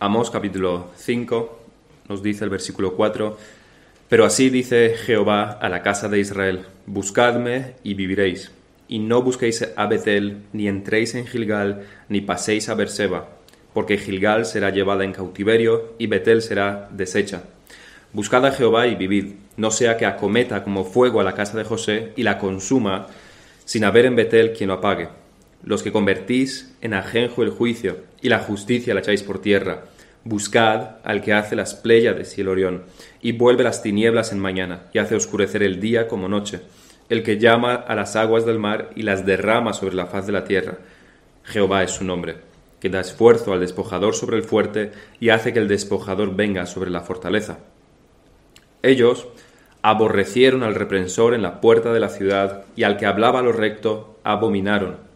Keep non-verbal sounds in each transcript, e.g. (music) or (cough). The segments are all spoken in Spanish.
Amós capítulo 5 nos dice el versículo 4, pero así dice Jehová a la casa de Israel, buscadme y viviréis, y no busquéis a Betel, ni entréis en Gilgal, ni paséis a Berseba, porque Gilgal será llevada en cautiverio y Betel será deshecha. Buscad a Jehová y vivid, no sea que acometa como fuego a la casa de José y la consuma, sin haber en Betel quien lo apague los que convertís en ajenjo el juicio, y la justicia la echáis por tierra. Buscad al que hace las pléyades y el orión, y vuelve las tinieblas en mañana, y hace oscurecer el día como noche, el que llama a las aguas del mar y las derrama sobre la faz de la tierra. Jehová es su nombre, que da esfuerzo al despojador sobre el fuerte, y hace que el despojador venga sobre la fortaleza. Ellos aborrecieron al reprensor en la puerta de la ciudad, y al que hablaba lo recto, abominaron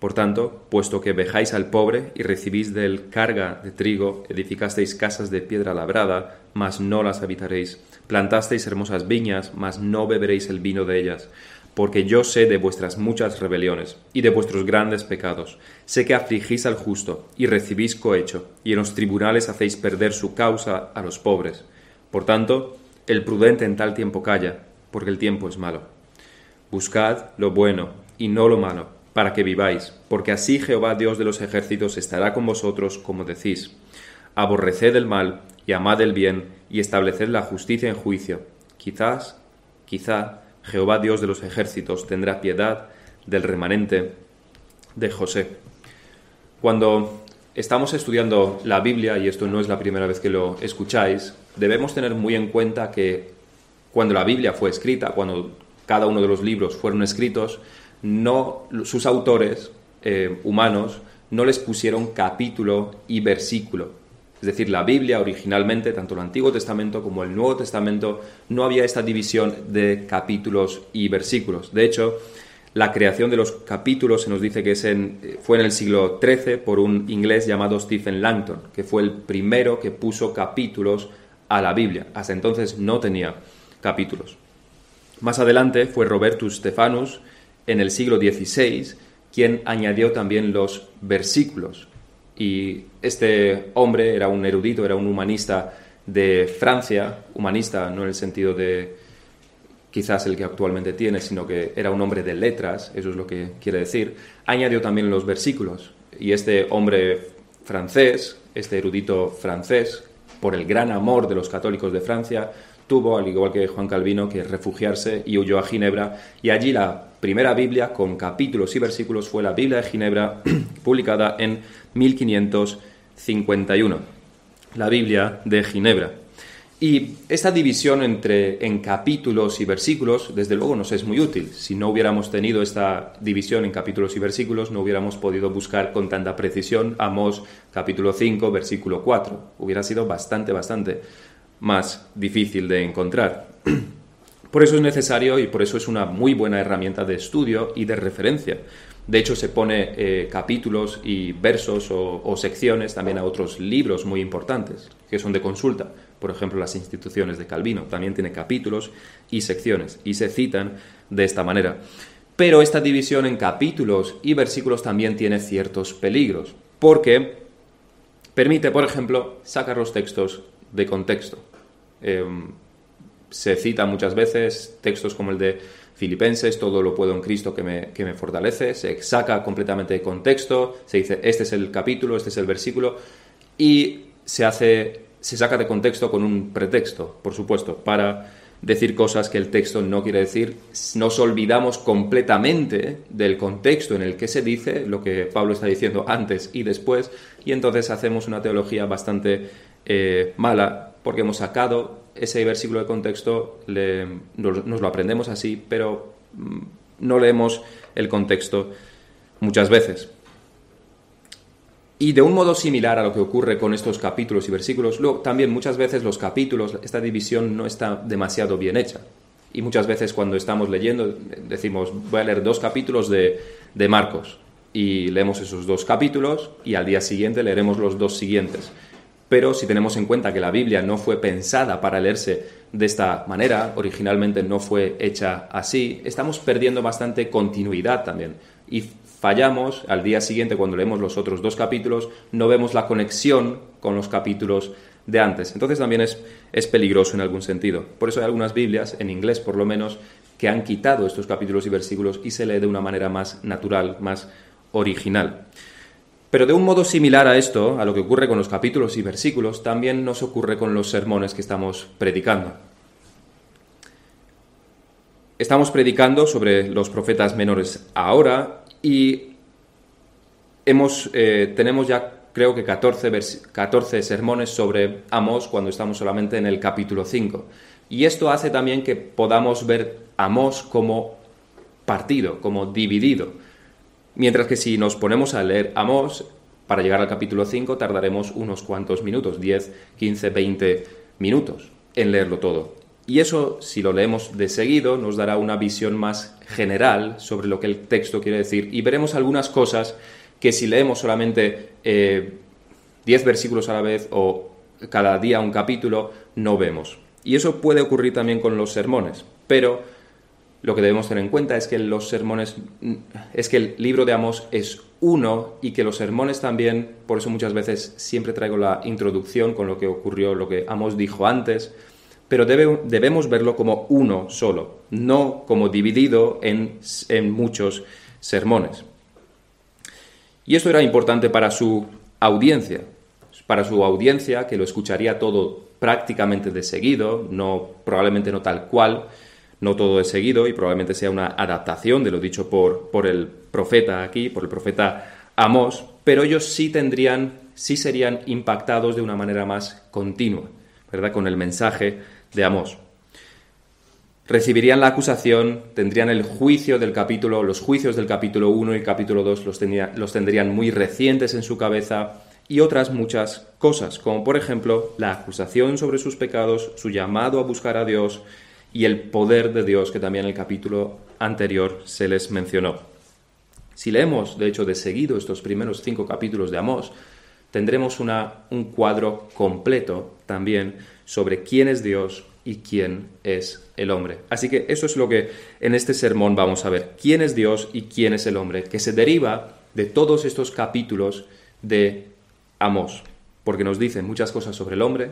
por tanto, puesto que vejáis al pobre y recibís de él carga de trigo, edificasteis casas de piedra labrada, mas no las habitaréis, plantasteis hermosas viñas, mas no beberéis el vino de ellas, porque yo sé de vuestras muchas rebeliones y de vuestros grandes pecados. Sé que afligís al justo y recibís cohecho, y en los tribunales hacéis perder su causa a los pobres. Por tanto, el prudente en tal tiempo calla, porque el tiempo es malo. Buscad lo bueno y no lo malo para que viváis, porque así Jehová Dios de los ejércitos estará con vosotros, como decís. Aborreced el mal y amad el bien, y estableced la justicia en juicio. Quizás, quizá, Jehová Dios de los ejércitos tendrá piedad del remanente de José. Cuando estamos estudiando la Biblia, y esto no es la primera vez que lo escucháis, debemos tener muy en cuenta que cuando la Biblia fue escrita, cuando cada uno de los libros fueron escritos, no, sus autores eh, humanos no les pusieron capítulo y versículo. Es decir, la Biblia originalmente, tanto el Antiguo Testamento como el Nuevo Testamento, no había esta división de capítulos y versículos. De hecho, la creación de los capítulos se nos dice que fue en el siglo XIII por un inglés llamado Stephen Langton, que fue el primero que puso capítulos a la Biblia. Hasta entonces no tenía capítulos. Más adelante fue Robertus Stephanus, en el siglo XVI quien añadió también los versículos. Y este hombre era un erudito, era un humanista de Francia, humanista no en el sentido de quizás el que actualmente tiene, sino que era un hombre de letras, eso es lo que quiere decir, añadió también los versículos. Y este hombre francés, este erudito francés, por el gran amor de los católicos de Francia, tuvo, al igual que Juan Calvino, que refugiarse y huyó a Ginebra. Y allí la primera Biblia con capítulos y versículos fue la Biblia de Ginebra, (clears throat) publicada en 1551. La Biblia de Ginebra. Y esta división entre en capítulos y versículos, desde luego, nos es muy útil. Si no hubiéramos tenido esta división en capítulos y versículos, no hubiéramos podido buscar con tanta precisión Amos capítulo 5, versículo 4. Hubiera sido bastante, bastante más difícil de encontrar. (clears throat) Por eso es necesario y por eso es una muy buena herramienta de estudio y de referencia. De hecho, se pone eh, capítulos y versos o, secciones también a otros libros muy importantes que son de consulta. Por ejemplo, las instituciones de Calvino también tiene capítulos y secciones y se citan de esta manera. Pero esta división en capítulos y versículos también tiene ciertos peligros, porque permite, por ejemplo, sacar los textos de contexto. Em, se cita muchas veces textos como el de Filipenses, todo lo puedo en Cristo que me, que me fortalece, se saca completamente de contexto, se dice este es el capítulo, este es el versículo, y se hace, se saca de contexto con un pretexto, por supuesto, para decir cosas que el texto no quiere decir. Nos olvidamos completamente del contexto en el que se dice lo que Pablo está diciendo antes y después, y entonces hacemos una teología bastante eh, mala porque hemos sacado ese versículo de contexto, nos, lo aprendemos así, pero mm, no leemos el contexto muchas veces. Y de un modo similar a lo que ocurre con estos capítulos y versículos, luego, también muchas veces los capítulos, esta división no está demasiado bien hecha. Y muchas veces cuando estamos leyendo decimos, voy a leer dos capítulos de, de Marcos. Y leemos esos dos capítulos y al día siguiente leeremos los dos siguientes. Pero si tenemos en cuenta que la Biblia no fue pensada para leerse de esta manera, originalmente no fue hecha así, estamos perdiendo bastante continuidad también. Y fallamos al día siguiente cuando leemos los otros dos capítulos, no vemos la conexión con los capítulos de antes. Entonces también es, es peligroso en algún sentido. Por eso hay algunas Biblias, en inglés por lo menos, que han quitado estos capítulos y versículos y se lee de una manera más natural, más original. Pero de un modo similar a esto, a lo que ocurre con los capítulos y versículos, también nos ocurre con los sermones que estamos predicando. Estamos predicando sobre los profetas menores ahora y eh, tenemos ya creo que 14, 14 sermones sobre Amós cuando estamos solamente en el capítulo 5. Y esto hace también que podamos ver Amós como partido, como dividido. Mientras que si nos ponemos a leer Amós, para llegar al capítulo 5 tardaremos unos cuantos minutos, 10, 15, 20 minutos en leerlo todo. Y eso, si lo leemos de seguido, nos dará una visión más general sobre lo que el texto quiere decir y veremos algunas cosas que si leemos solamente 10 eh, versículos a la vez o cada día un capítulo, no vemos. Y eso puede ocurrir también con los sermones, pero lo que debemos tener en cuenta es que los sermones, es que el libro de Amos es uno y que los sermones también, por eso muchas veces siempre traigo la introducción con lo que ocurrió, lo que Amos dijo antes, pero debemos verlo como uno solo, no como dividido en, en muchos sermones. Y esto era importante para su audiencia, para su audiencia que lo escucharía todo prácticamente de seguido, no, probablemente no tal cual, no todo de seguido y probablemente sea una adaptación de lo dicho por, por el profeta aquí, por el profeta Amós, pero ellos sí tendrían, sí serían impactados de una manera más continua, ¿verdad? Con el mensaje de Amós recibirían la acusación, tendrían el juicio del capítulo, los juicios del capítulo 1 y capítulo 2 los, los tendrían muy recientes en su cabeza y otras muchas cosas, como por ejemplo la acusación sobre sus pecados, su llamado a buscar a Dios y el poder de Dios que también en el capítulo anterior se les mencionó. Si leemos, de hecho, de seguido estos primeros cinco capítulos de Amós, tendremos una, un cuadro completo también sobre quién es Dios, y quién es el hombre. Así que eso es lo que en este sermón vamos a ver. ¿Quién es Dios y quién es el hombre? Que se deriva de todos estos capítulos de Amós, porque nos dice muchas cosas sobre el hombre,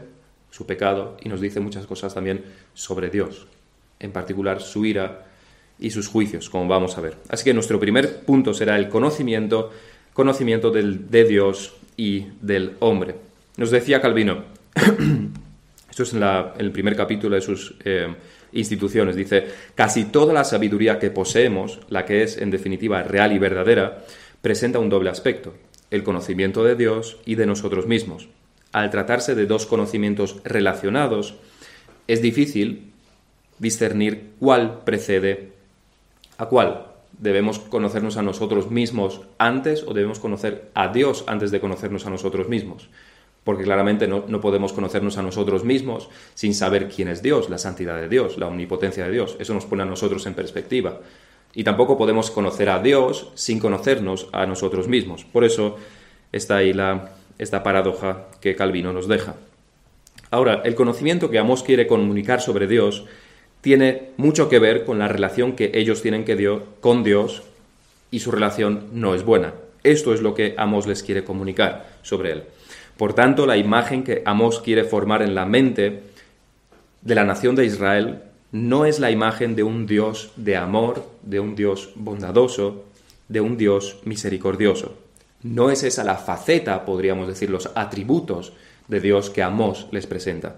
su pecado, y nos dice muchas cosas también sobre Dios, en particular su ira y sus juicios, como vamos a ver. Así que nuestro primer punto será el conocimiento, conocimiento del, de Dios y del hombre. Nos decía Calvino, (clears throat) Esto es en, el primer capítulo de sus eh, instituciones. Dice, casi toda la sabiduría que poseemos, la que es en definitiva real y verdadera, presenta un doble aspecto, el conocimiento de Dios y de nosotros mismos. Al tratarse de dos conocimientos relacionados, es difícil discernir cuál precede a cuál. ¿Debemos conocernos a nosotros mismos antes o debemos conocer a Dios antes de conocernos a nosotros mismos? porque claramente no, podemos conocernos a nosotros mismos sin saber quién es Dios, la santidad de Dios, la omnipotencia de Dios. Eso nos pone a nosotros en perspectiva. Y tampoco podemos conocer a Dios sin conocernos a nosotros mismos. Por eso está ahí la, esta paradoja que Calvino nos deja. Ahora, el conocimiento que Amos quiere comunicar sobre Dios tiene mucho que ver con la relación que ellos tienen con Dios y su relación no es buena. Esto es lo que Amos les quiere comunicar sobre él. Por tanto, la imagen que Amós quiere formar en la mente de la nación de Israel no es la imagen de un Dios de amor, de un Dios bondadoso, de un Dios misericordioso. No es esa la faceta, podríamos decir, los atributos de Dios que Amós les presenta.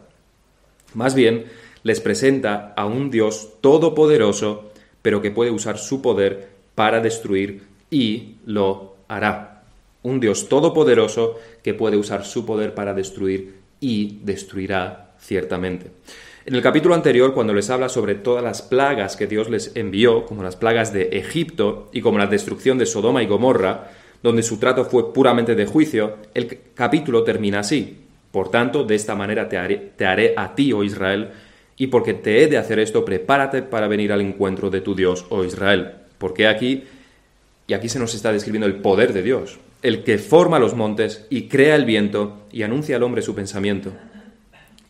Más bien, les presenta a un Dios todopoderoso, pero que puede usar su poder para destruir y lo hará un Dios todopoderoso que puede usar su poder para destruir y destruirá ciertamente. En el capítulo anterior, cuando les habla sobre todas las plagas que Dios les envió, como las plagas de Egipto y como la destrucción de Sodoma y Gomorra, donde su trato fue puramente de juicio, el capítulo termina así. Por tanto, de esta manera te haré, te haré a ti, oh Israel, y porque te he de hacer esto, prepárate para venir al encuentro de tu Dios, oh Israel. Porque aquí, y aquí se nos está describiendo el poder de Dios, el que forma los montes y crea el viento y anuncia al hombre su pensamiento,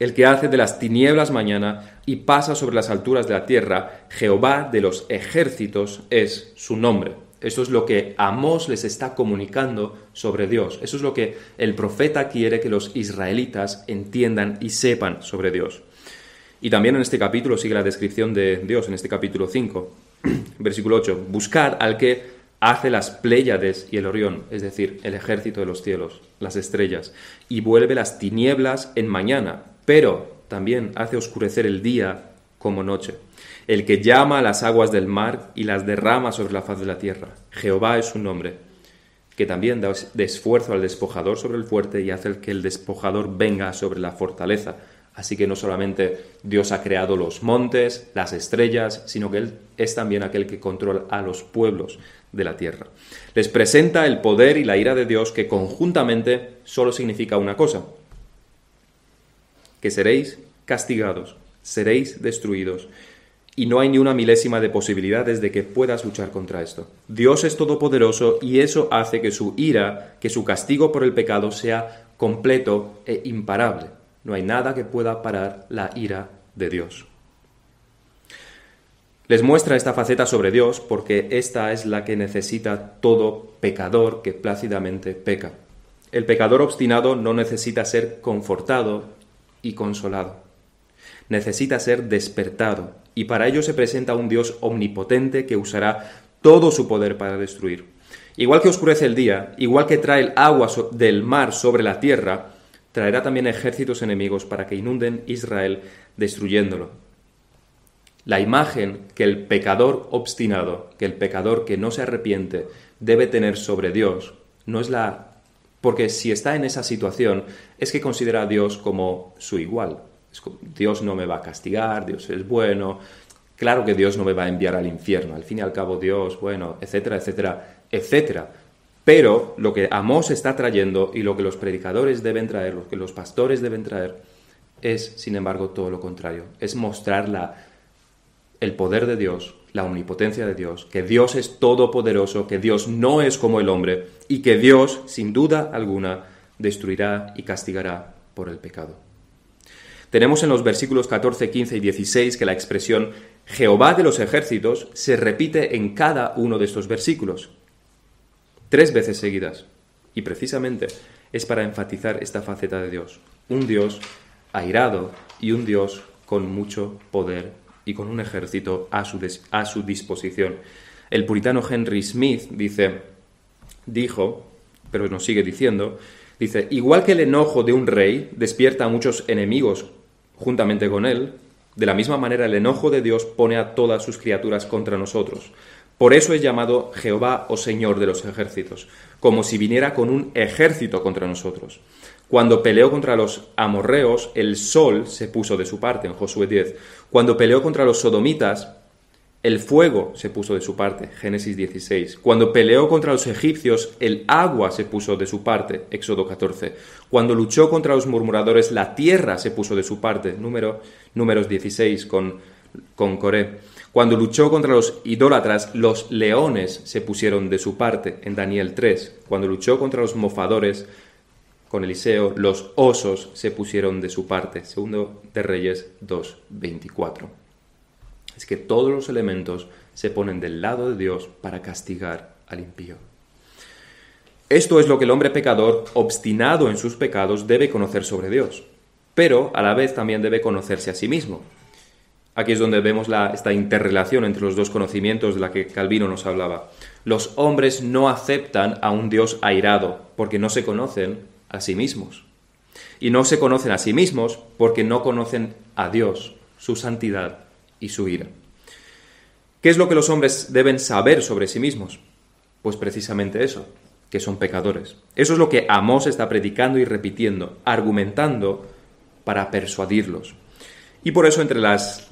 el que hace de las tinieblas mañana y pasa sobre las alturas de la tierra, Jehová de los ejércitos es su nombre. Esto es lo que Amós les está comunicando sobre Dios. Eso es lo que el profeta quiere que los israelitas entiendan y sepan sobre Dios. Y también en este capítulo sigue la descripción de Dios, en este capítulo 5, (clears throat) versículo 8. Buscad al que hace las Pléyades y el Orión, es decir, el ejército de los cielos, las estrellas, y vuelve las tinieblas en mañana, pero también hace oscurecer el día como noche. El que llama a las aguas del mar y las derrama sobre la faz de la tierra. Jehová es su nombre, que también da esfuerzo al despojador sobre el fuerte y hace que el despojador venga sobre la fortaleza. Así que no solamente Dios ha creado los montes, las estrellas, sino que Él es también aquel que controla a los pueblos de la tierra. Les presenta el poder y la ira de Dios que conjuntamente solo significa una cosa, que seréis castigados, seréis destruidos, y no hay ni una milésima de posibilidades de que puedas luchar contra esto. Dios es todopoderoso y eso hace que su ira, que su castigo por el pecado sea completo e imparable. No hay nada que pueda parar la ira de Dios. Les muestra esta faceta sobre Dios porque esta es la que necesita todo pecador que plácidamente peca. El pecador obstinado no necesita ser confortado y consolado. Necesita ser despertado y para ello se presenta un Dios omnipotente que usará todo su poder para destruir. Igual que oscurece el día, igual que trae el agua del mar sobre la tierra, traerá también ejércitos enemigos para que inunden Israel destruyéndolo. La imagen que el pecador obstinado, que el pecador que no se arrepiente, debe tener sobre Dios, no es la... Porque si está en esa situación, es que considera a Dios como su igual. Dios no me va a castigar, Dios es bueno. Claro que Dios no me va a enviar al infierno. Al fin y al cabo, Dios, bueno, etcétera, etcétera, etcétera. Pero lo que Amós está trayendo y lo que los predicadores deben traer, lo que los pastores deben traer, es, sin embargo, todo lo contrario. Es mostrar la, el poder de Dios, la omnipotencia de Dios, que Dios es todopoderoso, que Dios no es como el hombre y que Dios, sin duda alguna, destruirá y castigará por el pecado. Tenemos en los versículos 14, 15 y 16 que la expresión Jehová de los ejércitos se repite en cada uno de estos versículos, tres veces seguidas, y precisamente es para enfatizar esta faceta de Dios, un Dios airado y un Dios con mucho poder y con un ejército a su, a su disposición. El puritano Henry Smith dice, dijo, pero nos sigue diciendo, dice, igual que el enojo de un rey despierta a muchos enemigos juntamente con él, de la misma manera el enojo de Dios pone a todas sus criaturas contra nosotros. Por eso es llamado Jehová o Señor de los ejércitos, como si viniera con un ejército contra nosotros. Cuando peleó contra los amorreos, el sol se puso de su parte, en Josué 10. Cuando peleó contra los sodomitas, el fuego se puso de su parte, Génesis 16. Cuando peleó contra los egipcios, el agua se puso de su parte, Éxodo 14. Cuando luchó contra los murmuradores, la tierra se puso de su parte, número, números 16 con, con Coré. Cuando luchó contra los idólatras, los leones se pusieron de su parte, en Daniel 3. Cuando luchó contra los mofadores, con Eliseo, los osos se pusieron de su parte. Segundo de Reyes 2.24. Es que todos los elementos se ponen del lado de Dios para castigar al impío. Esto es lo que el hombre pecador, obstinado en sus pecados, debe conocer sobre Dios, pero a la vez también debe conocerse a sí mismo. Aquí es donde vemos esta interrelación entre los dos conocimientos de la que Calvino nos hablaba. Los hombres no aceptan a un Dios airado porque no se conocen a sí mismos. Y no se conocen a sí mismos porque no conocen a Dios, su santidad y su ira. ¿Qué es lo que los hombres deben saber sobre sí mismos? Pues precisamente eso, que son pecadores. Eso es lo que Amós está predicando y repitiendo, argumentando para persuadirlos. Y por eso entre las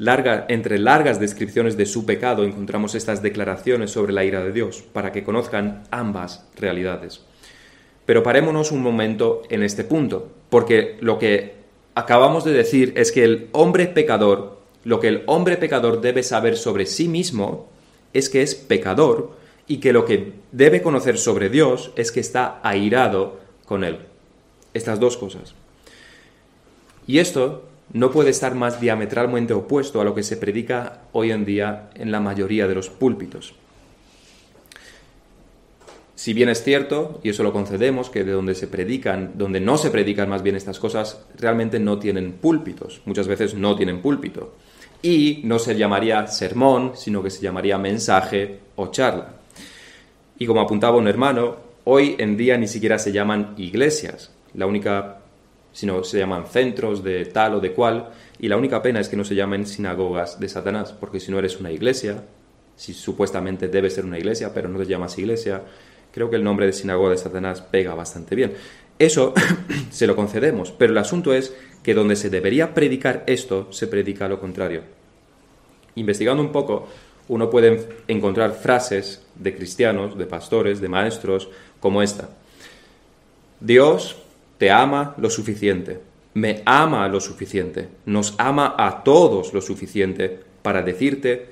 entre largas descripciones de su pecado encontramos estas declaraciones sobre la ira de Dios, para que conozcan ambas realidades. Pero parémonos un momento en este punto, porque lo que acabamos de decir es que el hombre pecador, lo que el hombre pecador debe saber sobre sí mismo es que es pecador y que lo que debe conocer sobre Dios es que está airado con él. Estas dos cosas. Y esto no puede estar más diametralmente opuesto a lo que se predica hoy en día en la mayoría de los púlpitos. Si bien es cierto, y eso lo concedemos, que de donde se predican, donde no se predican más bien estas cosas, realmente no tienen púlpitos. Muchas veces no tienen púlpito. Y no se llamaría sermón, sino que se llamaría mensaje o charla. Y como apuntaba un hermano, hoy en día ni siquiera se llaman iglesias. La única, sino se llaman centros de tal o de cual. Y la única pena es que no se llamen sinagogas de Satanás, porque si no eres una iglesia, si supuestamente debe ser una iglesia, pero no te llamas iglesia, Creo que el nombre de sinagoga de Satanás pega bastante bien. Eso (coughs) se lo concedemos, pero el asunto es que donde se debería predicar esto, se predica lo contrario. Investigando un poco, uno puede encontrar frases de cristianos, de pastores, de maestros, como esta. Dios te ama lo suficiente, me ama lo suficiente, nos ama a todos lo suficiente para decirte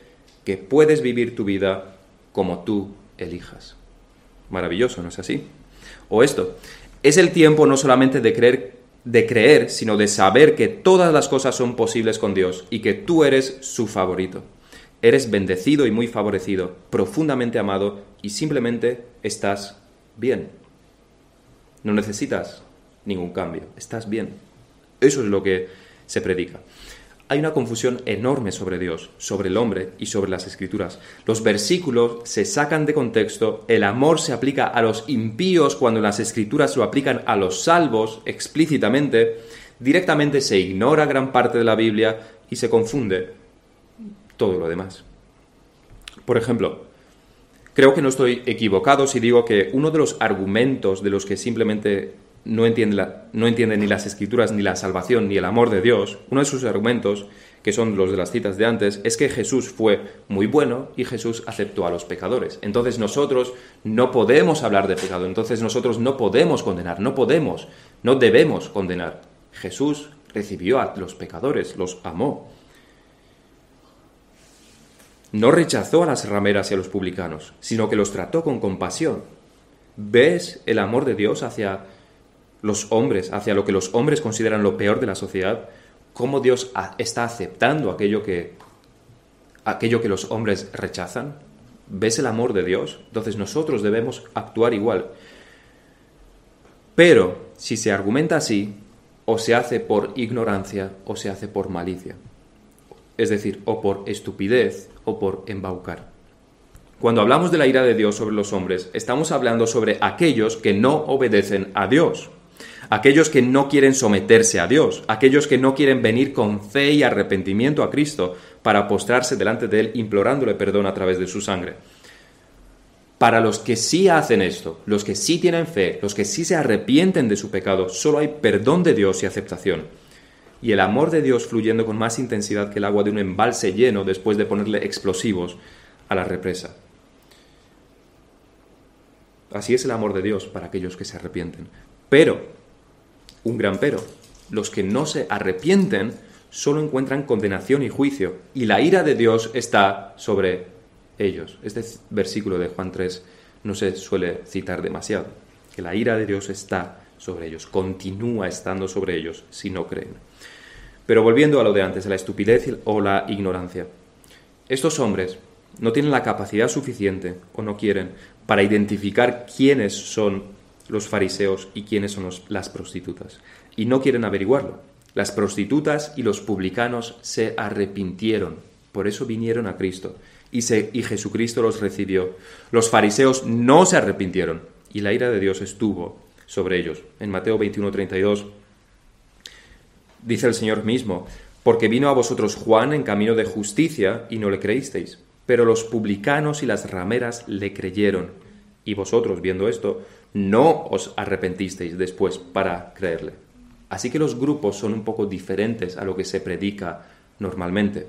que puedes vivir tu vida como tú elijas. Maravilloso, ¿no es así? O esto, es el tiempo no solamente de creer, de creer, sino de saber que todas las cosas son posibles con Dios y que tú eres su favorito. Eres bendecido y muy favorecido, profundamente amado y simplemente estás bien. No necesitas ningún cambio, estás bien. Eso es lo que se predica hay una confusión enorme sobre Dios, sobre el hombre y sobre las escrituras. Los versículos se sacan de contexto, el amor se aplica a los impíos cuando las escrituras lo aplican a los salvos explícitamente, directamente se ignora gran parte de la Biblia y se confunde todo lo demás. Por ejemplo, creo que no estoy equivocado si digo que uno de los argumentos de los que simplemente no entiende, no entiende ni las escrituras, ni la salvación, ni el amor de Dios, uno de sus argumentos, que son los de las citas de antes, es que Jesús fue muy bueno y Jesús aceptó a los pecadores. Entonces nosotros no podemos hablar de pecado, entonces nosotros no podemos condenar, no podemos, no debemos condenar. Jesús recibió a los pecadores, los amó. No rechazó a las rameras y a los publicanos, sino que los trató con compasión. ¿Ves el amor de Dios hacia los hombres, hacia lo que los hombres consideran lo peor de la sociedad, cómo Dios está aceptando aquello que, aquello que los hombres rechazan. ¿Ves el amor de Dios? Entonces nosotros debemos actuar igual. Pero si se argumenta así, o se hace por ignorancia o se hace por malicia. Es decir, o por estupidez o por embaucar. Cuando hablamos de la ira de Dios sobre los hombres, estamos hablando sobre aquellos que no obedecen a Dios aquellos que no quieren someterse a Dios, aquellos que no quieren venir con fe y arrepentimiento a Cristo para postrarse delante de Él implorándole perdón a través de su sangre. Para los que sí hacen esto, los que sí tienen fe, los que sí se arrepienten de su pecado, solo hay perdón de Dios y aceptación. Y el amor de Dios fluyendo con más intensidad que el agua de un embalse lleno después de ponerle explosivos a la represa. Así es el amor de Dios para aquellos que se arrepienten. Pero un gran pero. Los que no se arrepienten solo encuentran condenación y juicio, y la ira de Dios está sobre ellos. Este versículo de Juan 3 no se suele citar demasiado, que la ira de Dios está sobre ellos, continúa estando sobre ellos si no creen. Pero volviendo a lo de antes, la estupidez o la ignorancia. Estos hombres no tienen la capacidad suficiente o no quieren para identificar quiénes son los fariseos y quiénes son las prostitutas. Y no quieren averiguarlo. Las prostitutas y los publicanos se arrepintieron, por eso vinieron a Cristo, y, y Jesucristo los recibió. Los fariseos no se arrepintieron, y la ira de Dios estuvo sobre ellos. En Mateo 21:32 dice el Señor mismo, porque vino a vosotros Juan en camino de justicia y no le creísteis, pero los publicanos y las rameras le creyeron. Y vosotros, viendo esto, no os arrepentisteis después para creerle. Así que los grupos son un poco diferentes a lo que se predica normalmente.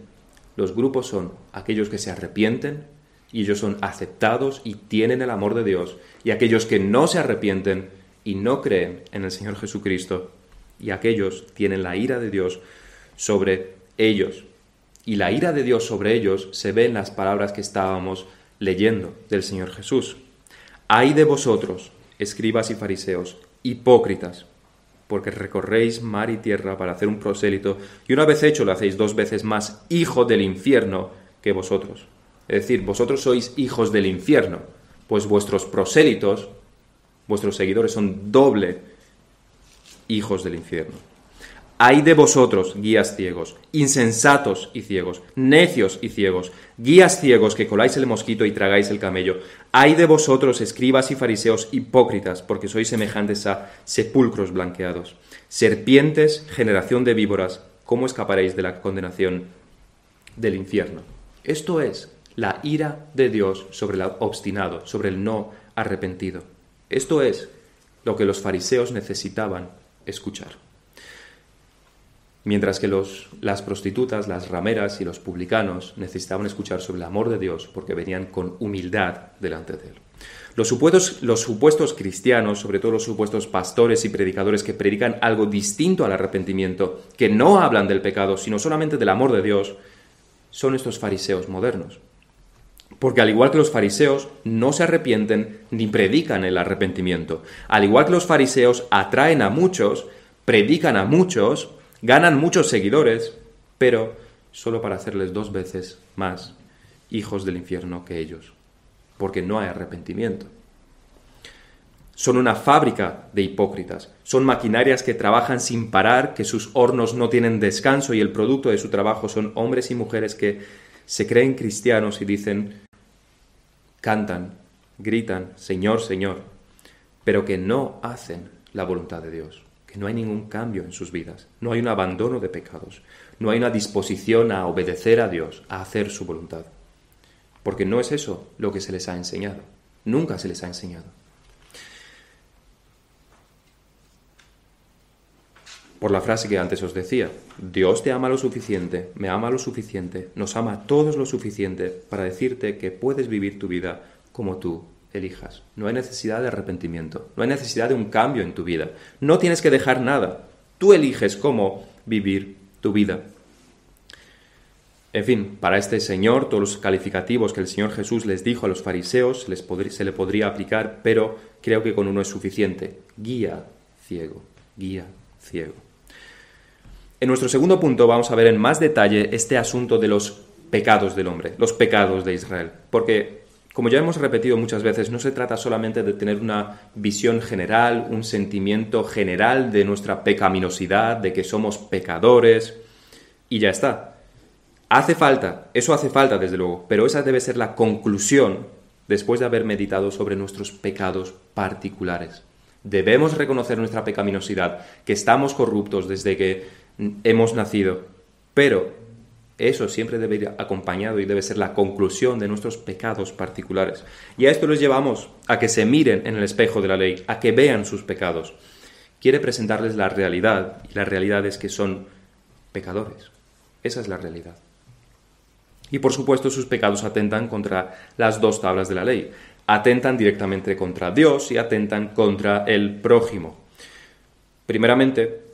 Los grupos son aquellos que se arrepienten y ellos son aceptados y tienen el amor de Dios, y aquellos que no se arrepienten y no creen en el Señor Jesucristo, y aquellos tienen la ira de Dios sobre ellos. Y la ira de Dios sobre ellos se ve en las palabras que estábamos leyendo del Señor Jesús. Hay de vosotros, escribas y fariseos, hipócritas, porque recorréis mar y tierra para hacer un prosélito, y una vez hecho lo hacéis dos veces más hijo del infierno que vosotros. Es decir, vosotros sois hijos del infierno, pues vuestros prosélitos, vuestros seguidores son doble hijos del infierno. Hay de vosotros, guías ciegos, insensatos y ciegos, necios y ciegos, guías ciegos que coláis el mosquito y tragáis el camello. Hay de vosotros, escribas y fariseos hipócritas, porque sois semejantes a sepulcros blanqueados. Serpientes, generación de víboras, ¿cómo escaparéis de la condenación del infierno? Esto es la ira de Dios sobre el obstinado, sobre el no arrepentido. Esto es lo que los fariseos necesitaban escuchar mientras que los, las prostitutas, las rameras y los publicanos necesitaban escuchar sobre el amor de Dios porque venían con humildad delante de Él. Los supuestos, los supuestos cristianos, sobre todo los supuestos pastores y predicadores que predican algo distinto al arrepentimiento, que no hablan del pecado, sino solamente del amor de Dios, son estos fariseos modernos. Porque al igual que los fariseos, no se arrepienten ni predican el arrepentimiento. Al igual que los fariseos atraen a muchos, predican a muchos, ganan muchos seguidores, pero solo para hacerles dos veces más hijos del infierno que ellos, porque no hay arrepentimiento. Son una fábrica de hipócritas, son maquinarias que trabajan sin parar, que sus hornos no tienen descanso y el producto de su trabajo son hombres y mujeres que se creen cristianos y dicen, cantan, gritan, Señor, Señor, pero que no hacen la voluntad de Dios que no hay ningún cambio en sus vidas, no hay un abandono de pecados, no hay una disposición a obedecer a Dios, a hacer su voluntad. Porque no es eso lo que se les ha enseñado, nunca se les ha enseñado. Por la frase que antes os decía, Dios te ama lo suficiente, me ama lo suficiente, nos ama a todos lo suficiente para decirte que puedes vivir tu vida como tú elijas. No hay necesidad de arrepentimiento, no hay necesidad de un cambio en tu vida. No tienes que dejar nada. Tú eliges cómo vivir tu vida. En fin, para este Señor, todos los calificativos que el Señor Jesús les dijo a los fariseos se le podría aplicar, pero creo que con uno es suficiente. Guía ciego, guía ciego. En nuestro segundo punto vamos a ver en más detalle este asunto de los pecados del hombre, los pecados de Israel, porque como ya hemos repetido muchas veces, no se trata solamente de tener una visión general, un sentimiento general de nuestra pecaminosidad, de que somos pecadores, y ya está. Hace falta, eso hace falta desde luego, pero esa debe ser la conclusión después de haber meditado sobre nuestros pecados particulares. Debemos reconocer nuestra pecaminosidad, que estamos corruptos desde que hemos nacido, pero eso siempre debe ir acompañado y debe ser la conclusión de nuestros pecados particulares. Y a esto les llevamos a que se miren en el espejo de la ley, a que vean sus pecados. Quiere presentarles la realidad y la realidad es que son pecadores. Esa es la realidad. Y por supuesto sus pecados atentan contra las dos tablas de la ley. Atentan directamente contra Dios y atentan contra el prójimo. Primeramente,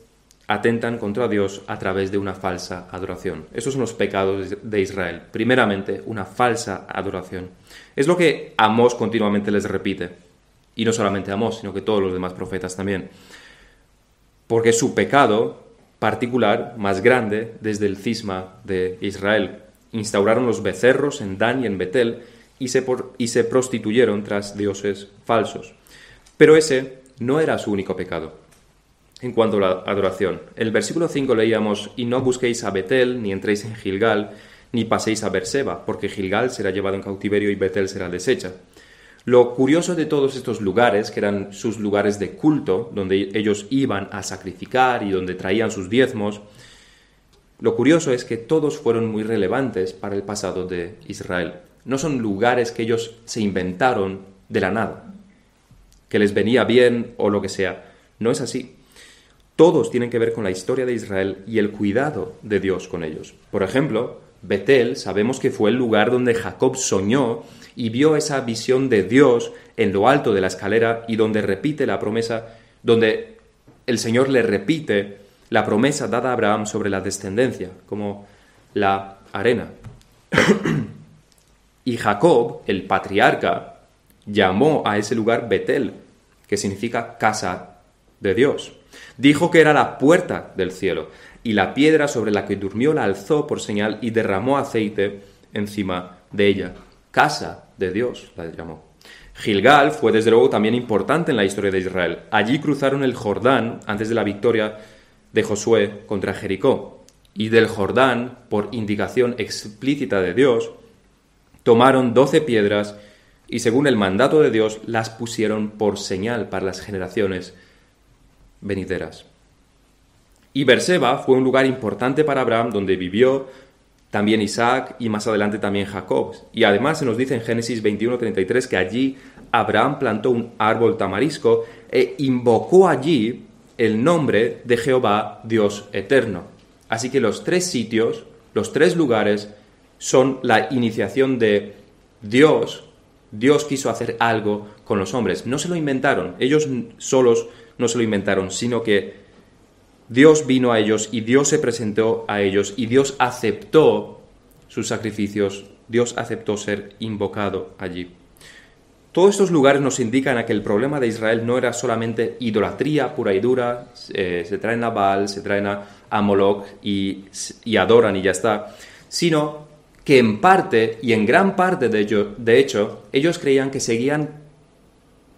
atentan contra Dios a través de una falsa adoración. Esos son los pecados de Israel. Primeramente, una falsa adoración. Es lo que Amós continuamente les repite. Y no solamente Amós, sino que todos los demás profetas también. Porque su pecado particular, más grande, desde el cisma de Israel. Instauraron los becerros en Dan y en Betel y se, y se prostituyeron tras dioses falsos. Pero ese no era su único pecado en cuanto a la adoración. El versículo 5 leíamos, y no busquéis a Betel, ni entréis en Gilgal, ni paséis a Berseba, porque Gilgal será llevado en cautiverio y Betel será deshecha. Lo curioso de todos estos lugares, que eran sus lugares de culto, donde ellos iban a sacrificar y donde traían sus diezmos, lo curioso es que todos fueron muy relevantes para el pasado de Israel. No son lugares que ellos se inventaron de la nada, que les venía bien o lo que sea. No es así todos tienen que ver con la historia de Israel y el cuidado de Dios con ellos. Por ejemplo, Betel sabemos que fue el lugar donde Jacob soñó y vio esa visión de Dios en lo alto de la escalera y donde repite la promesa, donde el Señor le repite la promesa dada a Abraham sobre la descendencia, como la arena. (clears throat) y Jacob, el patriarca, llamó a ese lugar Betel, que significa casa de Dios. Dijo que era la puerta del cielo, y la piedra sobre la que durmió la alzó por señal y derramó aceite encima de ella. Casa de Dios la llamó. Gilgal fue desde luego también importante en la historia de Israel. Allí cruzaron el Jordán antes de la victoria de Josué contra Jericó. Y del Jordán, por indicación explícita de Dios, tomaron doce piedras y según el mandato de Dios las pusieron por señal para las generaciones venideras. Y Berseba fue un lugar importante para Abraham donde vivió también Isaac y más adelante también Jacob. Y además se nos dice en Génesis 21:33 que allí Abraham plantó un árbol tamarisco e invocó allí el nombre de Jehová Dios eterno. Así que los tres sitios, los tres lugares, son la iniciación de Dios. Dios quiso hacer algo con los hombres. No se lo inventaron, ellos solos no se lo inventaron, sino que Dios vino a ellos y Dios se presentó a ellos y Dios aceptó sus sacrificios, Dios aceptó ser invocado allí. Todos estos lugares nos indican a que el problema de Israel no era solamente idolatría pura y dura, eh, se traen a Baal, se traen a, Moloch y, y, adoran y ya está, sino que en parte y en gran parte de, ello, de hecho ellos creían que seguían